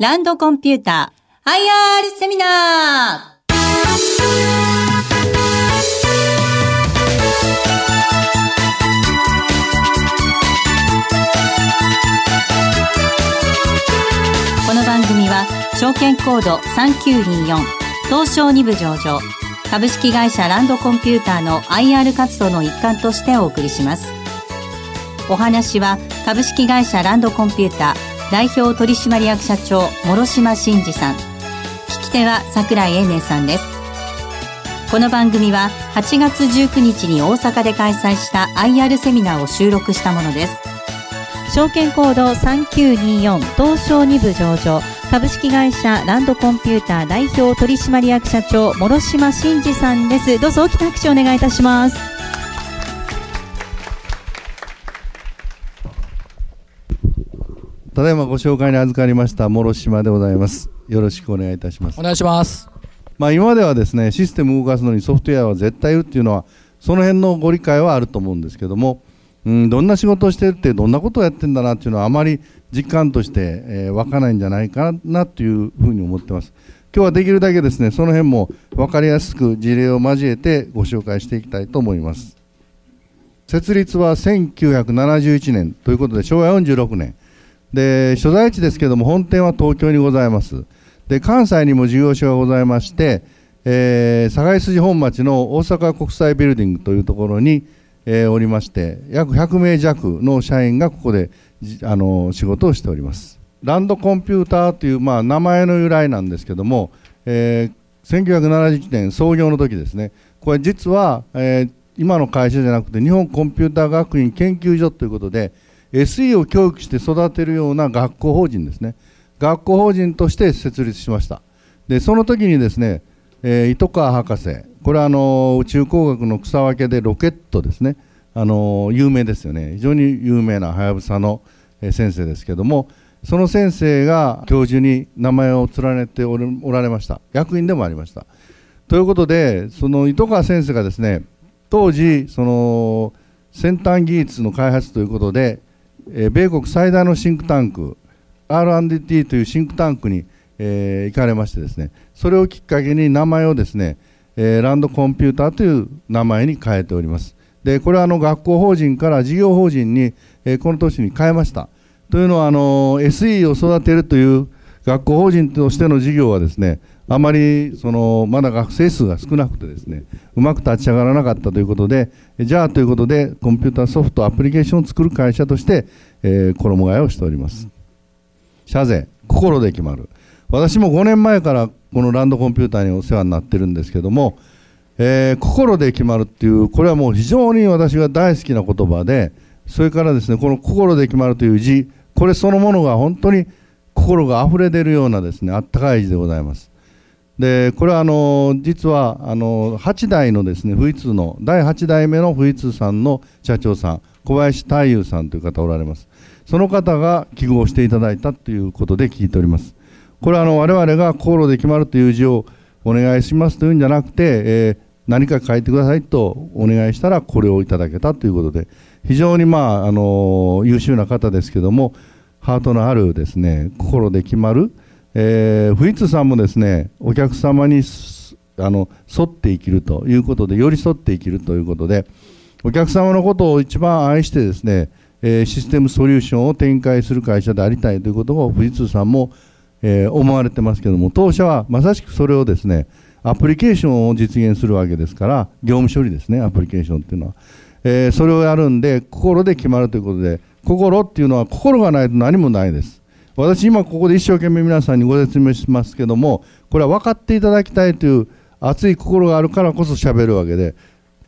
ランドコンピューター IR セミナー。この番組は証券コード3924東証2部上場株式会社ランドコンピューターの IR 活動の一環としてお送りします。お話は株式会社ランドコンピューター代表取締役社長諸島真二さん。聞き手は櫻井英明さんです。この番組は8月19日に大阪で開催した IR セミナーを収録したものです。証券コード3924東証2部上場。株式会社ランドコンピューター代表取締役社長諸島真二さんです。どうぞ大きな拍手をお願いいたします。ただいまご紹介に預かりました諸島でございます。よろしくお願いいたします。お願いします。まあ今まではですねシステムを動かすのにソフトウェアは絶対いるっていうのはその辺のご理解はあると思うんですけども、うん、どんな仕事をしてるってどんなことをやってんだなっていうのはあまり実感として、えー、湧かないんじゃないかなというふうに思ってます。今日はできるだけですねその辺も分かりやすく事例を交えてご紹介していきたいと思います。設立は1971年ということで昭和46年で所在地ですけども本店は東京にございます。で関西にも事業所がございまして、えー、堺筋本町の大阪国際ビルディングというところに、えーおりまして約100名弱の社員がここであの仕事をしております。ランドコンピューターという、まあ、名前の由来なんですけども、えー1971年創業の時ですね。これ実は、えー今の会社じゃなくて日本コンピューター学院研究所ということで SE を教育して育てるような学校法人ですね。学校法人として設立しました。でその時にですね、えー糸川博士これはあの宇宙工学の草分けでロケットですね。あの有名ですよね。非常に有名なはやぶさの先生ですけどもその先生が教授に名前を連ねておるおられました。役員でもありました。ということでその糸川先生がですね当時その先端技術の開発ということで、え米国最大のシンクタンク R&D というシンクタンクに、え行かれましてですね。それをきっかけに名前をですね、えランドコンピューターという名前に変えております。でこれはあの学校法人から事業法人に、えこの年に変えました。というのはあの SE を育てるという学校法人としての事業はですねあまりそのまだ学生数が少なくてですねうまく立ち上がらなかったということでじゃあということでコンピューターソフトアプリケーションを作る会社として、えー衣替えをしております。社税心で決まる。私も5年前からこのランドコンピューターにお世話になってるんですけども、えー心で決まるっていうこれはもう非常に私が大好きな言葉でそれからですねこの心で決まるという字これそのものが本当に心が溢れ出るようなですねあったかい字でございます。でこれはあの実はあの8代のですね富裕通の第8代目の富裕通さんの社長さん小林太夫さんという方おられます。その方が記号していただいたということで聞いております。これはあの我々が心で決まるという字をお願いしますというんじゃなくて、えー何か書いてくださいとお願いしたらこれをいただけたということで非常にまああの優秀な方ですけどもハートのあるですね心で決まる、えー、富津さんもですねお客様にあの沿って生きるということで寄り添って生きるということでお客様のことを一番愛してですね、えーシステムソリューションを展開する会社でありたいということを富士通さんも、えー思われてますけども当社はまさしくそれをですねアプリケーションを実現するわけですから業務処理ですねアプリケーションっていうのは、えーそれをやるんで心で決まるということで心っていうのは心がないと何もないです。私今ここで一生懸命皆さんにご説明しますけどもこれは分かっていただきたいという熱い心があるからこそ喋るわけで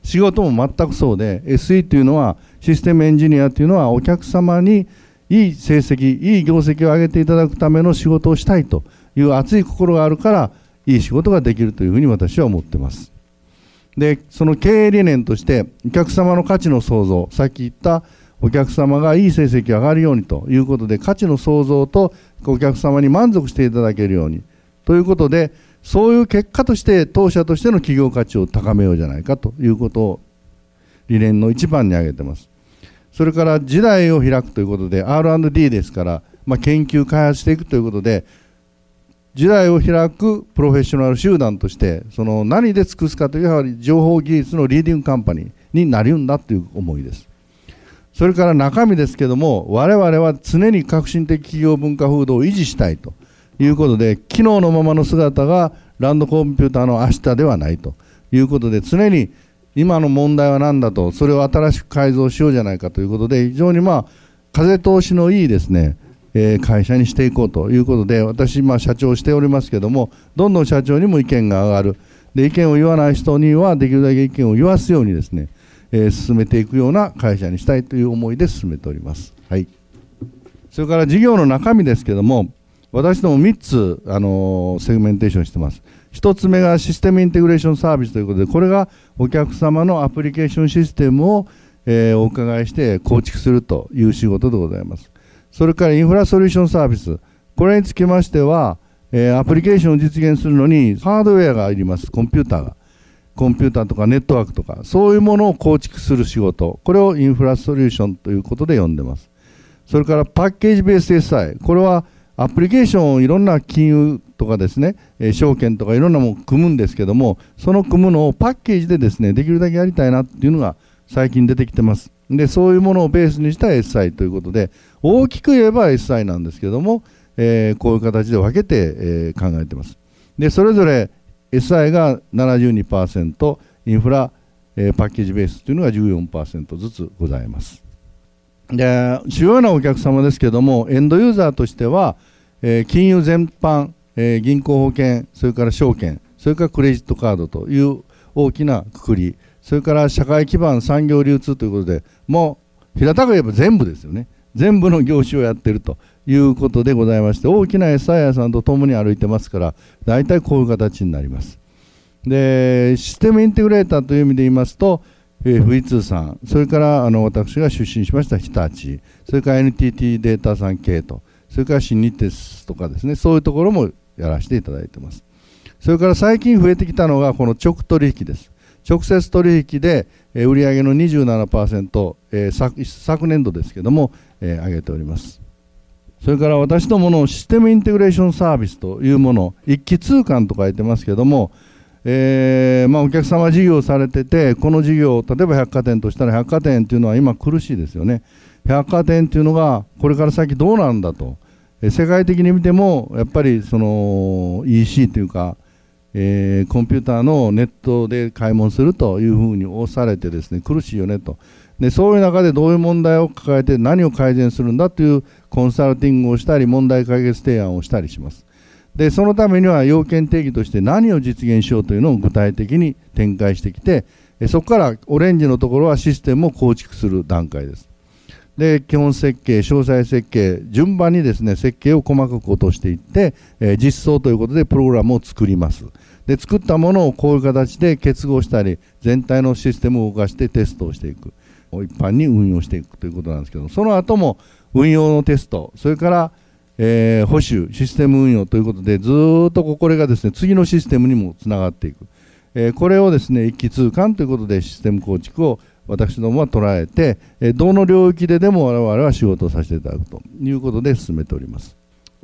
仕事も全くそうで SE というのはシステムエンジニアというのはお客様にいい成績いい業績を上げていただくための仕事をしたいという熱い心があるからいい仕事ができるというふうに私は思ってます。でその経営理念としてお客様の価値の創造さっき言ったお客様がいい成績上がるようにということで価値の創造とお客様に満足していただけるように。ということでそういう結果として当社としての企業価値を高めようじゃないかということを理念の一番に挙げてます。それから時代を開くということで R&D ですから、まあ、研究開発していくということで時代を開くプロフェッショナル集団としてその何で尽くすかというやはり情報技術のリーディングカンパニーになるんだという思いです。それから中身ですけども我々は常に革新的企業文化風土を維持したいということで昨日のままの姿がランドコンピューターの明日ではないということで常に今の問題は何だとそれを新しく改造しようじゃないかということで非常にまあ風通しのいいですねえ会社にしていこうということで私、ま、社長しておりますけどもどんどん社長にも意見が上がる。で意見を言わない人にはできるだけ意見を言わすようにですね、えー、進めていくような会社にしたいという思いで進めております。はい、それから事業の中身ですけども私ども3つ、あのー、セグメンテーションしてます。1つ目がシステムインテグレーションサービスということでこれがお客様のアプリケーションシステムを、えー、お伺いして構築するという仕事でございます。それからインフラソリューションサービス、これにつきましては、えー、アプリケーションを実現するのにハードウェアがいります、コンピューターが。コンピューターとかネットワークとか、そういうものを構築する仕事、これをインフラソリューションということで呼んでます。それからパッケージベース SI、これはアプリケーションをいろんな金融とかですね、え、証券とかいろんなものを組むんですけども、その組むのをパッケージでですね、できるだけやりたいなっていうのが最近出てきてます。で、そういうものをベースにした SI ということで、大きく言えば SI なんですけども、えー、こういう形で分けて、えー、考えてます。で、それぞれ SI が72%、インフラ、えー、パッケージベースというのが14%ずつございます。で、主要なお客様ですけども、エンドユーザーとしては、えー、金融全般、えー、銀行保険、それから証券、それからクレジットカードという大きなくくり、それから社会基盤産業流通ということで、もう平たく言えば全部ですよね。全部の業種をやっているということでございまして大きな SI 屋さんと共に歩いてますから大体こういう形になります。でシステムインテグレーターという意味で言いますと、えー、富士通さんそれからあの私が出身しました日立。それから NTT データさん系とそれから新日鉄とかですねそういうところもやらせていただいてます。それから最近増えてきたのがこの直取引です。直接取引で売上の27%、え、昨年度ですけども、えー、上げております。それから私どものシステムインテグレーションサービスというもの一気通貫と書いてますけども、えーまあ、お客様事業されててこの事業例えば百貨店としたら百貨店というのは今苦しいですよね。百貨店というのがこれから先どうなんだと。え世界的に見てもやっぱりその EC というかえー、コンピューターのネットで買い物するというふうに押されてですね苦しいよねと。でそういう中でどういう問題を抱えて何を改善するんだというコンサルティングをしたり問題解決提案をしたりします。でそのためには要件定義として何を実現しようというのを具体的に展開してきてそこからオレンジのところはシステムを構築する段階です。で基本設計、詳細設計、順番にですね設計を細かく落としていって、え、実装ということでプログラムを作ります。で作ったものをこういう形で結合したり全体のシステムを動かしてテストをしていく。を一般に運用していくということなんですけどその後も運用のテストそれから、えー、保守システム運用ということでずっとこれがですね次のシステムにもつながっていく、えー、これをですね一気通貫ということでシステム構築を私どもは捉えて、えどの領域ででも我々は仕事をさせていただくということで進めております。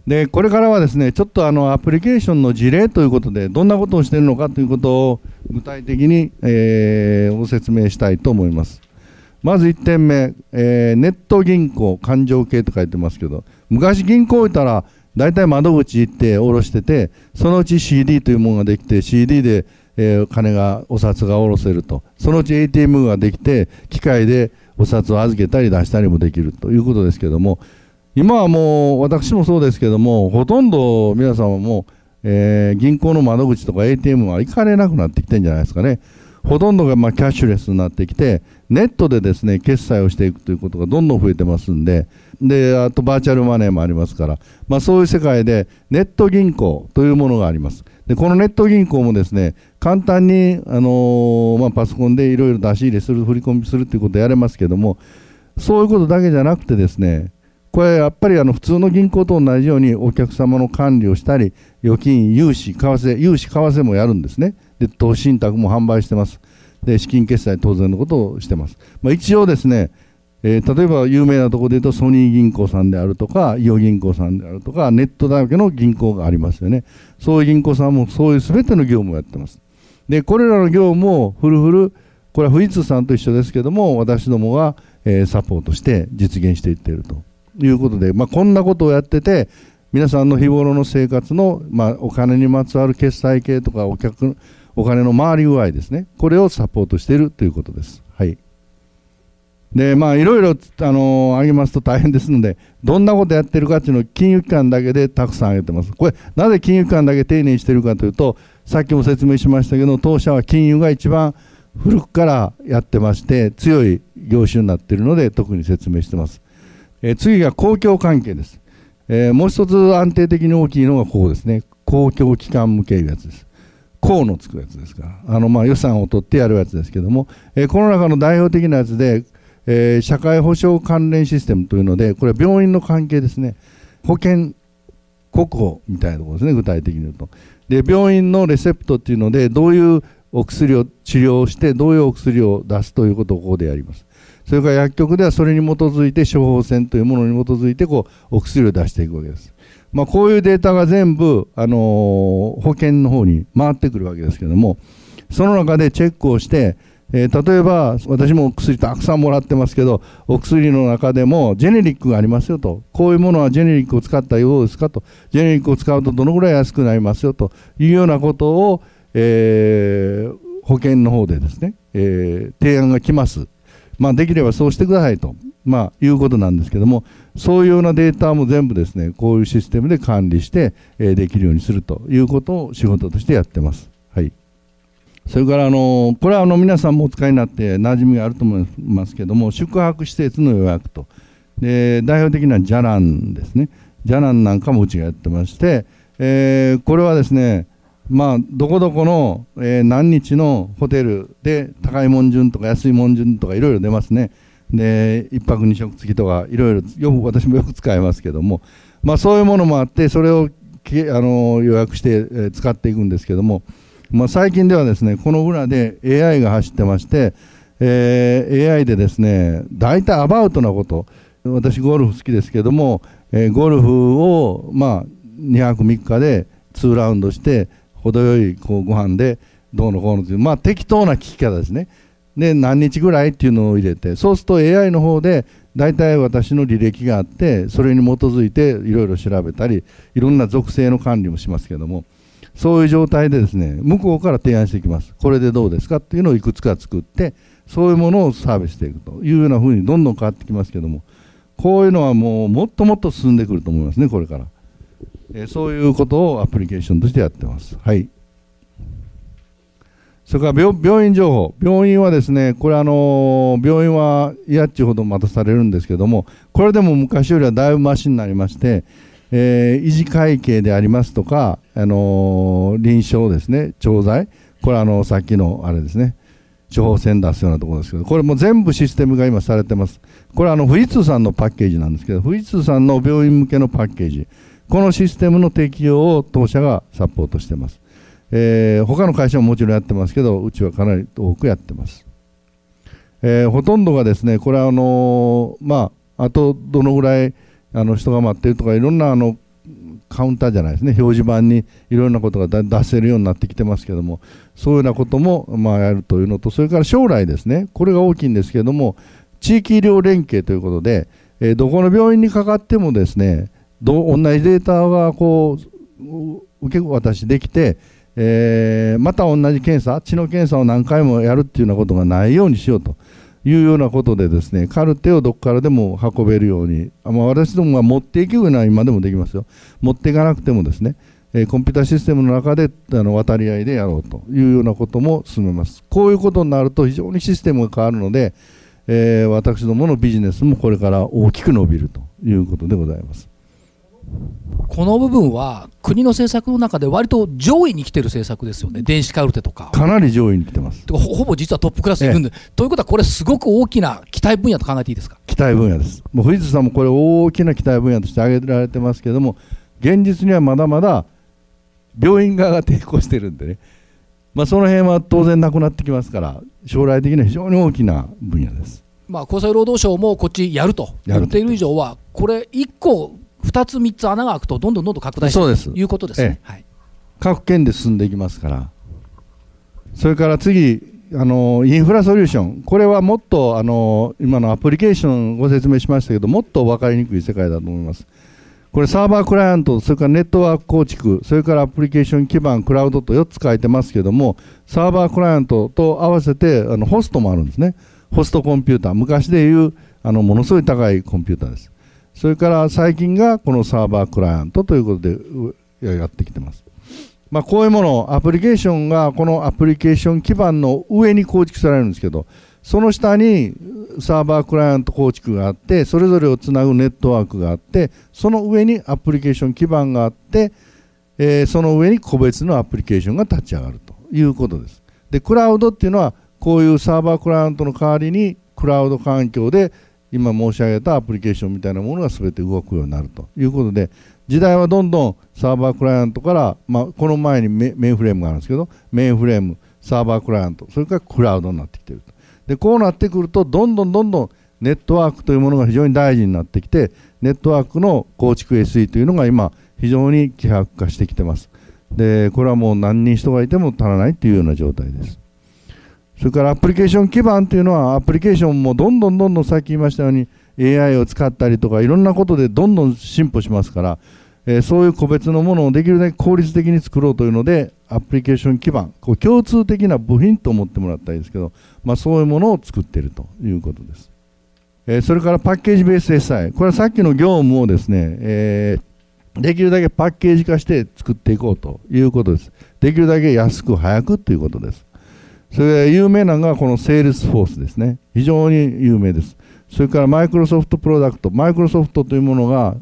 でこれからはですねちょっとあのアプリケーションの事例ということでどんなことをしているのかということを具体的に、えー、ご説明したいと思いますまず1点目、えー、ネット銀行勘定系と書いてますけど昔銀行行ったら大体窓口行って下ろしててそのうち CD というものができて CD で、えー、金がお札が下ろせると。そのうち ATM ができて機械でお札を預けたり出したりもできるということですけども今はもう私もそうですけどもほとんど皆さんはもう、えー、銀行の窓口とか ATM は行かれなくなってきてるんじゃないですかね。ほとんどがまキャッシュレスになってきてネットでですね決済をしていくということがどんどん増えてますんでであとバーチャルマネーもありますから、まあ、そういう世界でネット銀行というものがありますでこのネット銀行もですね簡単に、あのー、まあ、パソコンでいろいろ出し入れする振り込みするということをやれますけどもそういうことだけじゃなくてですねこれやっぱりあの普通の銀行と同じようにお客様の管理をしたり預金、融資、為替、融資、為替もやるんですね。で、投資信託も販売してます。で、資金決済当然のことをしてます。まあ、一応ですね、えー、例えば有名なところで言うとソニー銀行さんであるとか伊予銀行さんであるとかネットだらけの銀行がありますよねそういう銀行さんもそういう全ての業務をやってますでこれらの業務をフルフルこれは富士通さんと一緒ですけども私どもが、えー、サポートして実現していっているということで、まあ、こんなことをやってて皆さんの日頃の生活の、まあ、お金にまつわる決済系とかお客お金の回り具合ですね。これをサポートしているということです。はい。でまあいろいろあの挙げますと大変ですのでどんなことやってるかっていうのを金融機関だけでたくさん挙げてます。これなぜ金融機関だけ丁寧にしてるかというとさっきも説明しましたけど当社は金融が一番古くからやってまして強い業種になっているので特に説明してます、えー、次が公共関係です、えー、もう一つ安定的に大きいのがこうですね。公共機関向けいうやつです。公のつくやつですからあのまあ予算を取ってやるやつですけども、えー、この中の代表的なやつでえー、社会保障関連システムというので、これは病院の関係ですね、保険国保みたいなところですね、具体的に言うと。で、病院のレセプトっていうので、どういうお薬を治療して、どういうお薬を出すということをここでやります。それから薬局ではそれに基づいて処方箋というものに基づいてこうお薬を出していくわけです。まあ、こういうデータが全部、あのー、保険の方に回ってくるわけですけども、その中でチェックをして、えー、例えば私も薬たくさんもらってますけどお薬の中でもジェネリックがありますよと。こういうものはジェネリックを使ったようですかと。ジェネリックを使うとどのぐらい安くなりますよと。いうようなことを、えー、保険の方でですね、えー、提案が来ます、まあ、できればそうしてくださいと、まあ、いうことなんですけどもそういうようなデータも全部ですねこういうシステムで管理して、え、できるようにするということを仕事としてやってます。はい。それからあのこれはあの皆さんもお使いになって馴染みがあると思いますけども宿泊施設の予約と。で代表的なじゃらんですね。じゃらんなんかもうちがやってまして、えー、これはですねまあどこどこの、えー、何日のホテルで高いもん順とか安いもん順とかいろいろ出ますね。で1泊2食付きとかいろいろよく私もよく使いますけどもまあそういうものもあってそれをあの予約して、え、使っていくんですけどもまあ、最近ではですねこの裏で AI が走ってまして、えー、AI でですね大体アバウトなこと私ゴルフ好きですけども、えー、ゴルフをまあ2泊3日で2ラウンドして程よいこうご飯でどうのこうのというまあ適当な聞き方ですね。で何日ぐらいっていうのを入れてそうすると AI の方で大体私の履歴があってそれに基づいていろいろ調べたりいろんな属性の管理もしますけどもそういう状態でですね向こうから提案していきます。これでどうですかっていうのをいくつか作ってそういうものをサービスしていくと。いうようなふうにどんどん変わってきますけどもこういうのはもうもっともっと進んでくると思いますねこれから、えー、そういうことをアプリケーションとしてやってます。はい。それから病院情報病院はですねこれあの病院は嫌っちゅうほど待たされるんですけどもこれでも昔よりはだいぶマシになりましてえー、維持会計でありますとか、あの、臨床ですね、調剤、これあのさっきのあれですね、処方箋出すようなところですけど、これも全部システムが今されてます。これあの富士通さんのパッケージなんですけど、富士通さんの病院向けのパッケージ、このシステムの適用を当社がサポートしてます。えー、他の会社ももちろんやってますけど、うちはかなり多くやってます。えー、ほとんどがですね、これはあのー、まあ、あとどのぐらいあの人が待ってるとかいろんなあのカウンターじゃないですね表示板にいろんなことが出せるようになってきてますけどもそういうようなこともまあやるというのとそれから将来ですねこれが大きいんですけれども地域医療連携ということで、えー、どこの病院にかかってもですねど同じデータがこう受け渡しできて、えー、また同じ検査血の検査を何回もやるっていうようなことがないようにしようと。いうようなことでですねカルテをどこからでも運べるように、まあ、私どもが持っていくような今でもできますよ持っていかなくてもですね、えー、コンピューターシステムの中であの渡り合いでやろうというようなことも進めますこういうことになると非常にシステムが変わるので、えー、私どものビジネスもこれから大きく伸びるということでございますこの部分は国の政策の中で割と上位に来てる政策ですよね、電子カルテとか。かなり上位に来てます。ほほぼ実はトップクラスにいるんで、ええ、ということは、これ、すごく大きな期待分野と考えていいですか？期待分野です。もう藤津さんもこれ、大きな期待分野として挙げられてますけれども、現実にはまだまだ病院側が抵抗してるんでね、まあ、その辺は当然なくなってきますから、将来的には非常に大きな分野です。まあ、厚生労働省もこっちやるとやると言っている以上は、これ、1個、2つ、3つ穴が開くと、どんどんどんどん拡大していくということですね。はい。各県で進んでいきますから、それから次、あのインフラソリューション、これはもっとあの今のアプリケーションご説明しましたけど、もっと分かりにくい世界だと思います。これ、サーバークライアント、それからネットワーク構築、それからアプリケーション基盤、クラウドと4つ書いてますけども、サーバークライアントと合わせてあのホストもあるんですね、ホストコンピューター、昔でいうあのものすごい高いコンピューターです。それから最近がこのサーバークライアントということでやってきてます。まあ、こういうもの、アプリケーションがこのアプリケーション基盤の上に構築されるんですけど、その下にサーバークライアント構築があって、それぞれをつなぐネットワークがあって、その上にアプリケーション基盤があって、えーその上に個別のアプリケーションが立ち上がるということです。で、クラウドっていうのは、こういうサーバークライアントの代わりに、クラウド環境で今申し上げたアプリケーションみたいなものが全て動くようになるということで、時代はどんどんサーバークライアントから、まあ、この前にメインフレームがあるんですけど、メインフレーム、サーバークライアント、それからクラウドになってきていると。で、こうなってくると、どんどんどんどんネットワークというものが非常に大事になってきて、ネットワークの構築 SE というのが今、非常に希薄化してきてます。で、これはもう何人人がいても足らないというような状態です。それからアプリケーション基盤というのは、アプリケーションもどんどんどんどんさっき言いましたように、AI を使ったりとか、いろんなことでどんどん進歩しますから、えーそういう個別のものをできるだけ効率的に作ろうというので、アプリケーション基盤、こう共通的な部品と思ってもらったらいいですけど、まあ、そういうものを作っているということです。えーそれからパッケージベース SI、これはさっきの業務をですね、えーできるだけパッケージ化して作っていこうということです。できるだけ安く早くということです。それで有名なのがこのセールスフォースですね。非常に有名です。それからマイクロソフトプロダクト、マイクロソフトというものが、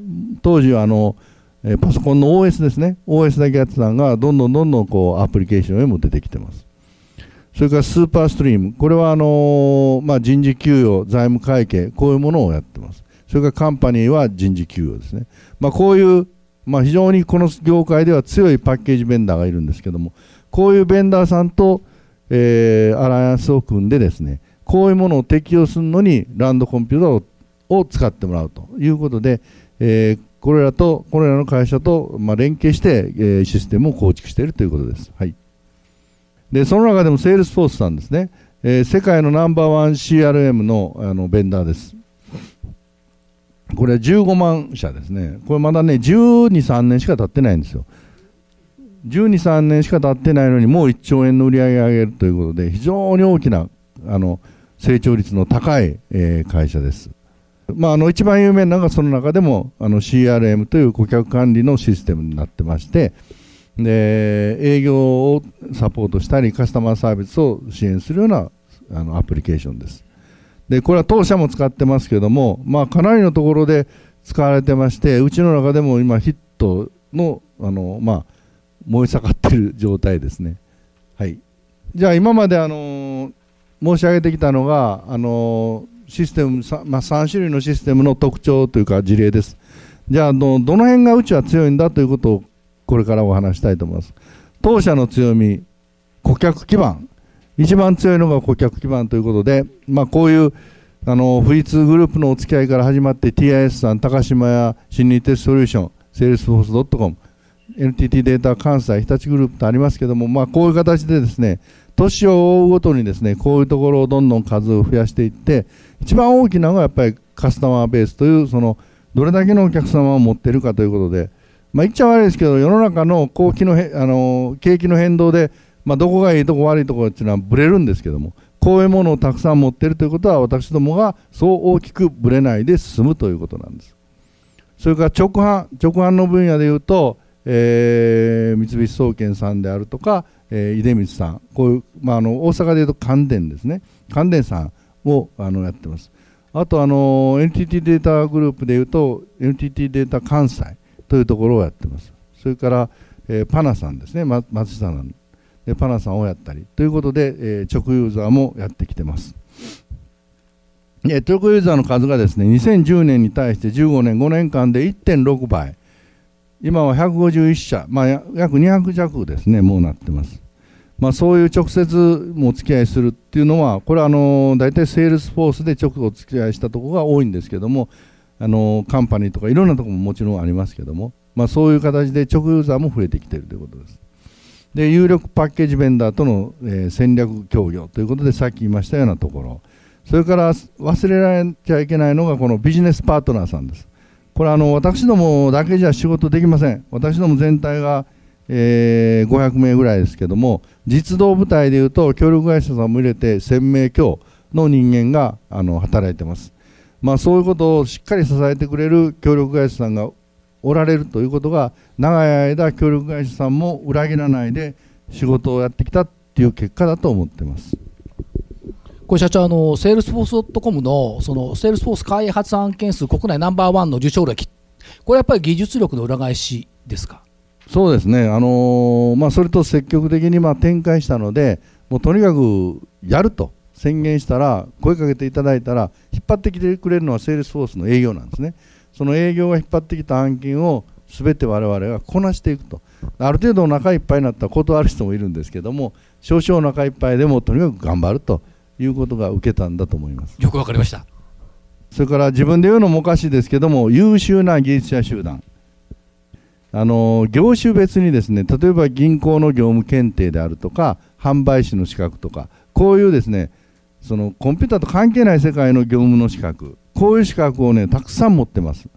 当時はあの、えパソコンの OS ですね、OS だけやってたのが、どんどんどんどんこうアプリケーションへも出てきてます。それからスーパーストリーム、これはあのまあ、人事給与、財務会計、こういうものをやってます。それからカンパニーは人事給与ですね。まあ、こういう、まあ、非常にこの業界では強いパッケージベンダーがいるんですけども、こういうベンダーさんと、えーアライアンスを組んでですね、こういうものを適用するのにランドコンピューターを使ってもらうということで、えーこれらと、これらの会社と、まあ、連携して、えーシステムを構築しているということです。はい。で、その中でもセールスフォースさんですね、えー世界のナンバーワン CRM のあのベンダーです。これは15万社ですね。これまだね、12、3年しか経ってないんですよ。12、3年しか経ってないのに、もう1兆円の売り上げを上げるということで、非常に大きなあの成長率の高い、えー会社です。まあ、あの一番有名なのがその中でもあの CRM という顧客管理のシステムになってましてで営業をサポートしたりカスタマーサービスを支援するようなあのアプリケーションですでこれは当社も使ってますけども、まあ、かなりのところで使われてましてうちの中でも今ヒットのあの、まあ、燃え盛ってる状態ですねはいじゃあ今まであの申し上げてきたのがあのシステム、さまあ、3種類のシステムの特徴というか事例です。じゃあど、どの辺がうちは強いんだということをこれからお話したいと思います。当社の強み、顧客基盤。一番強いのが顧客基盤ということで、まあ、こういうあの富士通グループのお付き合いから始まって TIS さん、高島屋、新日鉄ソリューション、セールスフォース .com、NTT データ関西、日立グループとありますけども、まあ、こういう形でですね、年を追うごとにですね、こういうところをどんどん数を増やしていって、一番大きなのがやっぱりカスタマーベースという、そのどれだけのお客様を持っているかということで、まあ、言っちゃ悪いですけど、世の中の景気のへあの景気の変動で、まあ、どこがいいとこ悪いところっていうのはぶれるんですけども、こういうものをたくさん持っているということは、私どもがそう大きくぶれないで進むということなんです。それから直販、直販の分野でいうと、えー三菱総研さんであるとか、えー、出光さん、こういう、まあ、あの大阪でいうと関電ですね、関電さんをあのやってます。あとあの NTT データグループでいうと NTT データ関西というところをやってます。それから、えーパナさんですね、ま松下さんでパナさんをやったりということで、えー直ユーザーもやってきてます。直ユーザーの数がですね2010年に対して15年5年間で1.6倍今は151社、まあ、約200弱ですね。もうなってます。まあ、そういう直接お付き合いするっていうのはこれはあの大体セールスフォースで直お付き合いしたところが多いんですけどもあのカンパニーとかいろんなところももちろんありますけども、まあ、そういう形で直ユーザーも増えてきているということです。で有力パッケージベンダーとの、えー、戦略協業ということでさっき言いましたようなところ。それから忘れられちゃいけないのがこのビジネスパートナーさんです。これあの私どもだけじゃ仕事できません。私ども全体が、えー、500名ぐらいですけども実動部隊でいうと協力会社さんも入れて1000名強の人間があの働いてます。まあそういうことをしっかり支えてくれる協力会社さんがおられるということが長い間協力会社さんも裏切らないで仕事をやってきたっていう結果だと思ってます。これ社長あのセールスフォースドットコムのそのセールスフォース開発案件数国内ナンバーワンの受賞歴。これやっぱり技術力の裏返しですか？そうですね、あのー、まあ、それと積極的にまあ展開したので、もうとにかくやると。宣言したら、声かけていただいたら、引っ張ってきてくれるのはセールスフォースの営業なんですね。その営業が引っ張ってきた案件を全て我々がこなしていくと。ある程度お腹いっぱいになったら断る人もいるんですけども少々お腹いっぱいでもとにかく頑張ると。いうことが受けたんだと思います。よくわかりました。それから自分で言うのもおかしいですけども優秀な技術者集団。あの業種別にですね例えば銀行の業務検定であるとか販売士の資格とかこういうですねそのコンピューターと関係ない世界の業務の資格こういう資格をねたくさん持ってます、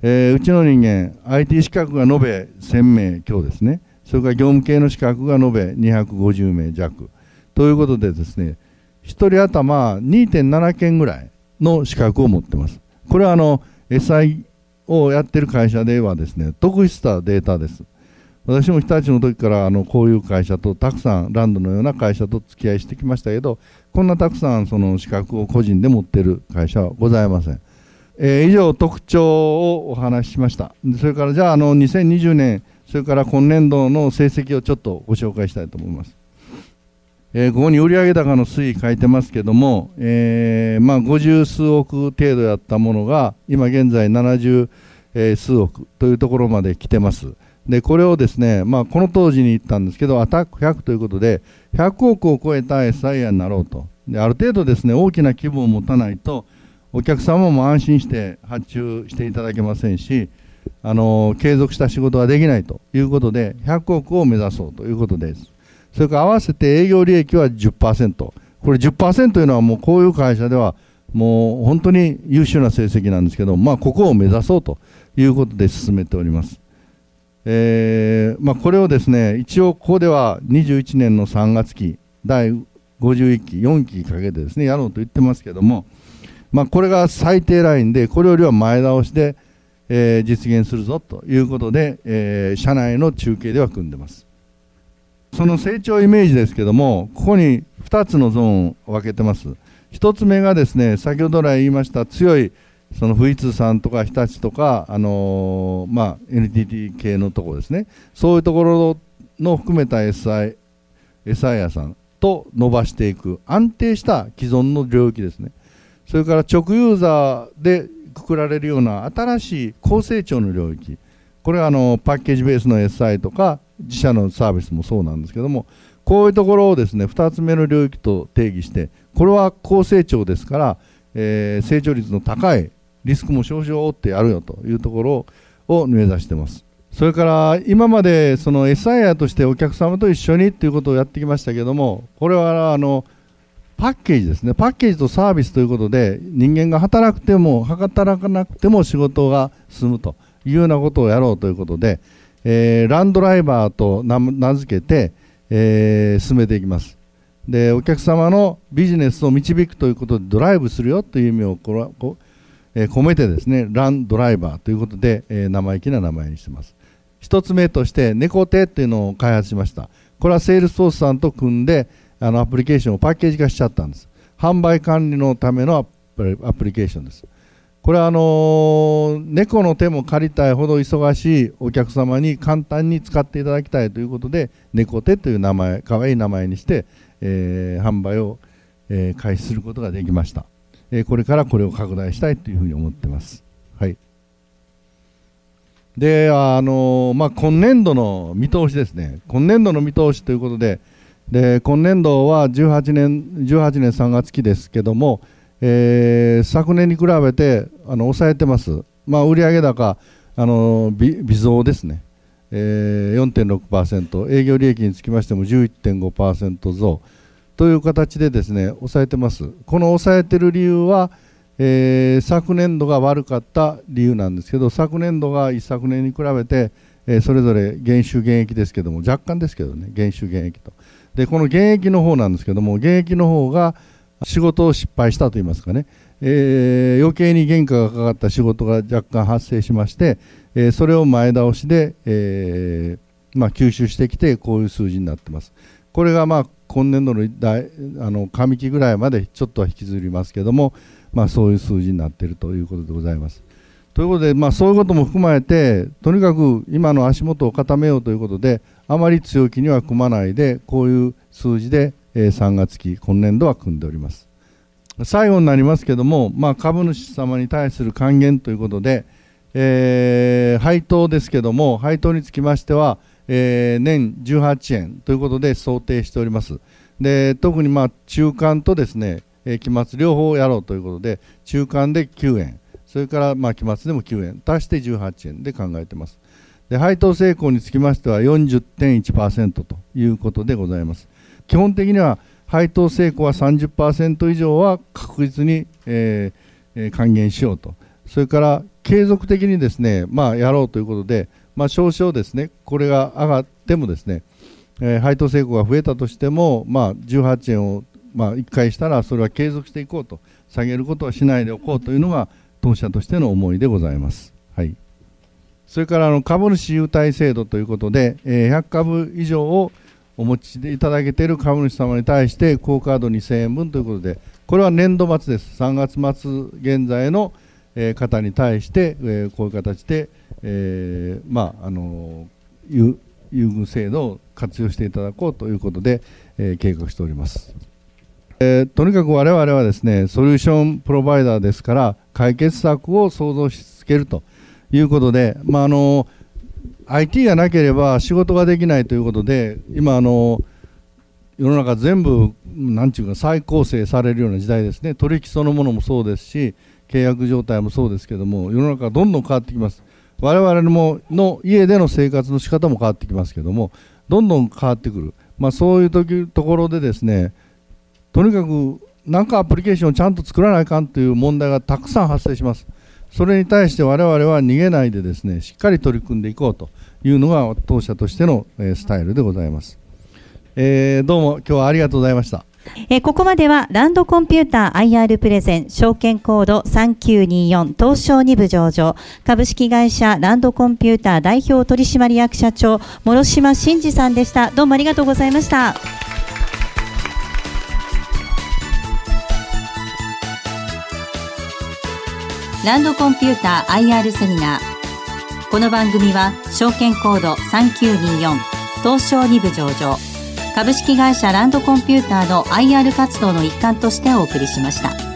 えー、うちの人間 IT 資格が延べ1000名強ですね。それから業務系の資格が延べ250名弱。ということでですね1人頭2.7件ぐらいの資格を持ってます。これはあの SI をやってる会社ではですね得したデータです。私も日立の時からあのこういう会社とたくさんランドのような会社と付き合いしてきましたけどこんなたくさんその資格を個人で持っている会社はございません、えー、以上特徴をお話ししました。それからじゃああの2020年それから今年度の成績をちょっとご紹介したいと思います。えー、ここに売上高の推移書いてますけども、えー、まあ50数億程度やったものが今現在70、数億というところまで来てます。でこれをですね、まあ、この当時に言ったんですけどアタック100ということで100億を超えた SIR になろうと。である程度ですね大きな規模を持たないとお客様も安心して発注していただけませんしあの継続した仕事ができないということで100億を目指そうということです。それから合わせて営業利益は10%これ10%というのはもうこういう会社ではもう本当に優秀な成績なんですけど、まあ、ここを目指そうということで進めております。えーまあ、これをですね一応ここでは21年の3月期第51期4期かけてですねやろうと言ってますけれども、まあ、これが最低ラインでこれよりは前倒しで、えー、実現するぞということで、えー、社内の中継では組んでます。その成長イメージですけどもここに2つのゾーンを分けてます。1つ目がですね先ほど来言いました強いその富士通さんとか日立とか、あのー、まあ、NTT 系のところですね。そういうところの含めた SI, SI 屋さんと伸ばしていく安定した既存の領域ですね。それから直ユーザーでくくられるような新しい高成長の領域。これはあのパッケージベースの SI とか自社のサービスもそうなんですけどもこういうところをですね2つ目の領域と定義してこれは高成長ですから、えー、成長率の高いリスクも少々負ってやるよというところを目指してます。それから今までその SIR としてお客様と一緒にということをやってきましたけどもこれはあのパッケージですねパッケージとサービスということで人間が働くても働かなくても仕事が進むというようなことをやろうということで、えー、ランドライバーと名付けて、えー、進めていきます。でお客様のビジネスを導くということでドライブするよという意味をこれこえー、込めてですねランドライバーということで、えー、生意気な名前にしてます。一つ目として猫手っていうのを開発しました。これはセールスフォースさんと組んであのアプリケーションをパッケージ化しちゃったんです。販売管理のためのアプリケーションです。これはあの、猫の手も借りたいほど忙しいお客様に簡単に使っていただきたいということで猫手という名前かわいい名前にして、えー、販売を、えー、開始することができました。えこれからこれを拡大したいというふうに思ってます。はい、であのまあ、今年度の見通しですね、今年度の見通しということで、で今年度は18年 ,18 年3月期ですけども、えー、昨年に比べてあの抑えてます、まあ、売上高あの微微増ですね、えー、4.6%営業利益につきましても11.5%増。という形でですね抑えてます。この抑えてる理由は、えー、昨年度が悪かった理由なんですけど昨年度が一昨年に比べて、えー、それぞれ減収減益ですけども若干ですけどね減収減益と。でこの減益の方なんですけども減益の方が仕事を失敗したといいますかね、えー、余計に原価がかかった仕事が若干発生しまして、えー、それを前倒しで、えーまあ、吸収してきてこういう数字になってますこれがまあ今年度のあの上期ぐらいまでちょっとは引きずりますけども、まあ、そういう数字になっているということでございます。ということで、まあ、そういうことも含まれてとにかく今の足元を固めようということであまり強気には組まないでこういう数字で、えー、3月期今年度は組んでおります。最後になりますけども、まあ、株主様に対する還元ということで、えー、配当ですけども配当につきましてはえー、年18円ということで想定しております。で特にま中間とですね、え、期末両方やろうということで中間で9円。それからま期末でも9円。足して18円で考えています。で配当成功につきましては40.1%ということでございます。基本的には配当成功は30%以上は確実に、えー、還元しようと。それから継続的にですね、まあ、やろうということでまあ、少々ですねこれが上がってもですね、えー、配当成功が増えたとしても、まあ、18円を、まあ、1回したらそれは継続していこうと。下げることはしないでおこうというのが当社としての思いでございます。はい。それからあの株主優待制度ということで、えー、100株以上をお持ちでいただけている株主様に対してクオカード2000円分ということでこれは年度末です3月末現在の、方に対して、こういう形で、えー、まああの優遇制度を活用していただこうということで、えー、計画しております。えー、とにかく我々はですねソリューションプロバイダーですから解決策を創造しつけるということで、まあ、あの IT がなければ仕事ができないということで今あの世の中全部なんていうか再構成されるような時代ですね。取引そのものもそうですし契約状態もそうですけども世の中どんどん変わってきます。我々もの家での生活の仕方も変わってきますけどもどんどん変わってくる、まあ、そういう時ところでですねとにかく何かアプリケーションをちゃんと作らないかんという問題がたくさん発生します。それに対して我々は逃げないでですねしっかり取り組んでいこうというのが当社としてのスタイルでございます、えー、どうも今日はありがとうございました。え、ここまではランドコンピューター IR プレゼン証券コード3924東証2部上場株式会社ランドコンピューター代表取締役社長諸島真二さんでした。どうもありがとうございました。ランドコンピューター IR セミナーこの番組は証券コード3924東証2部上場株式会社ランドコンピューターの IR 活動の一環としてお送りしました。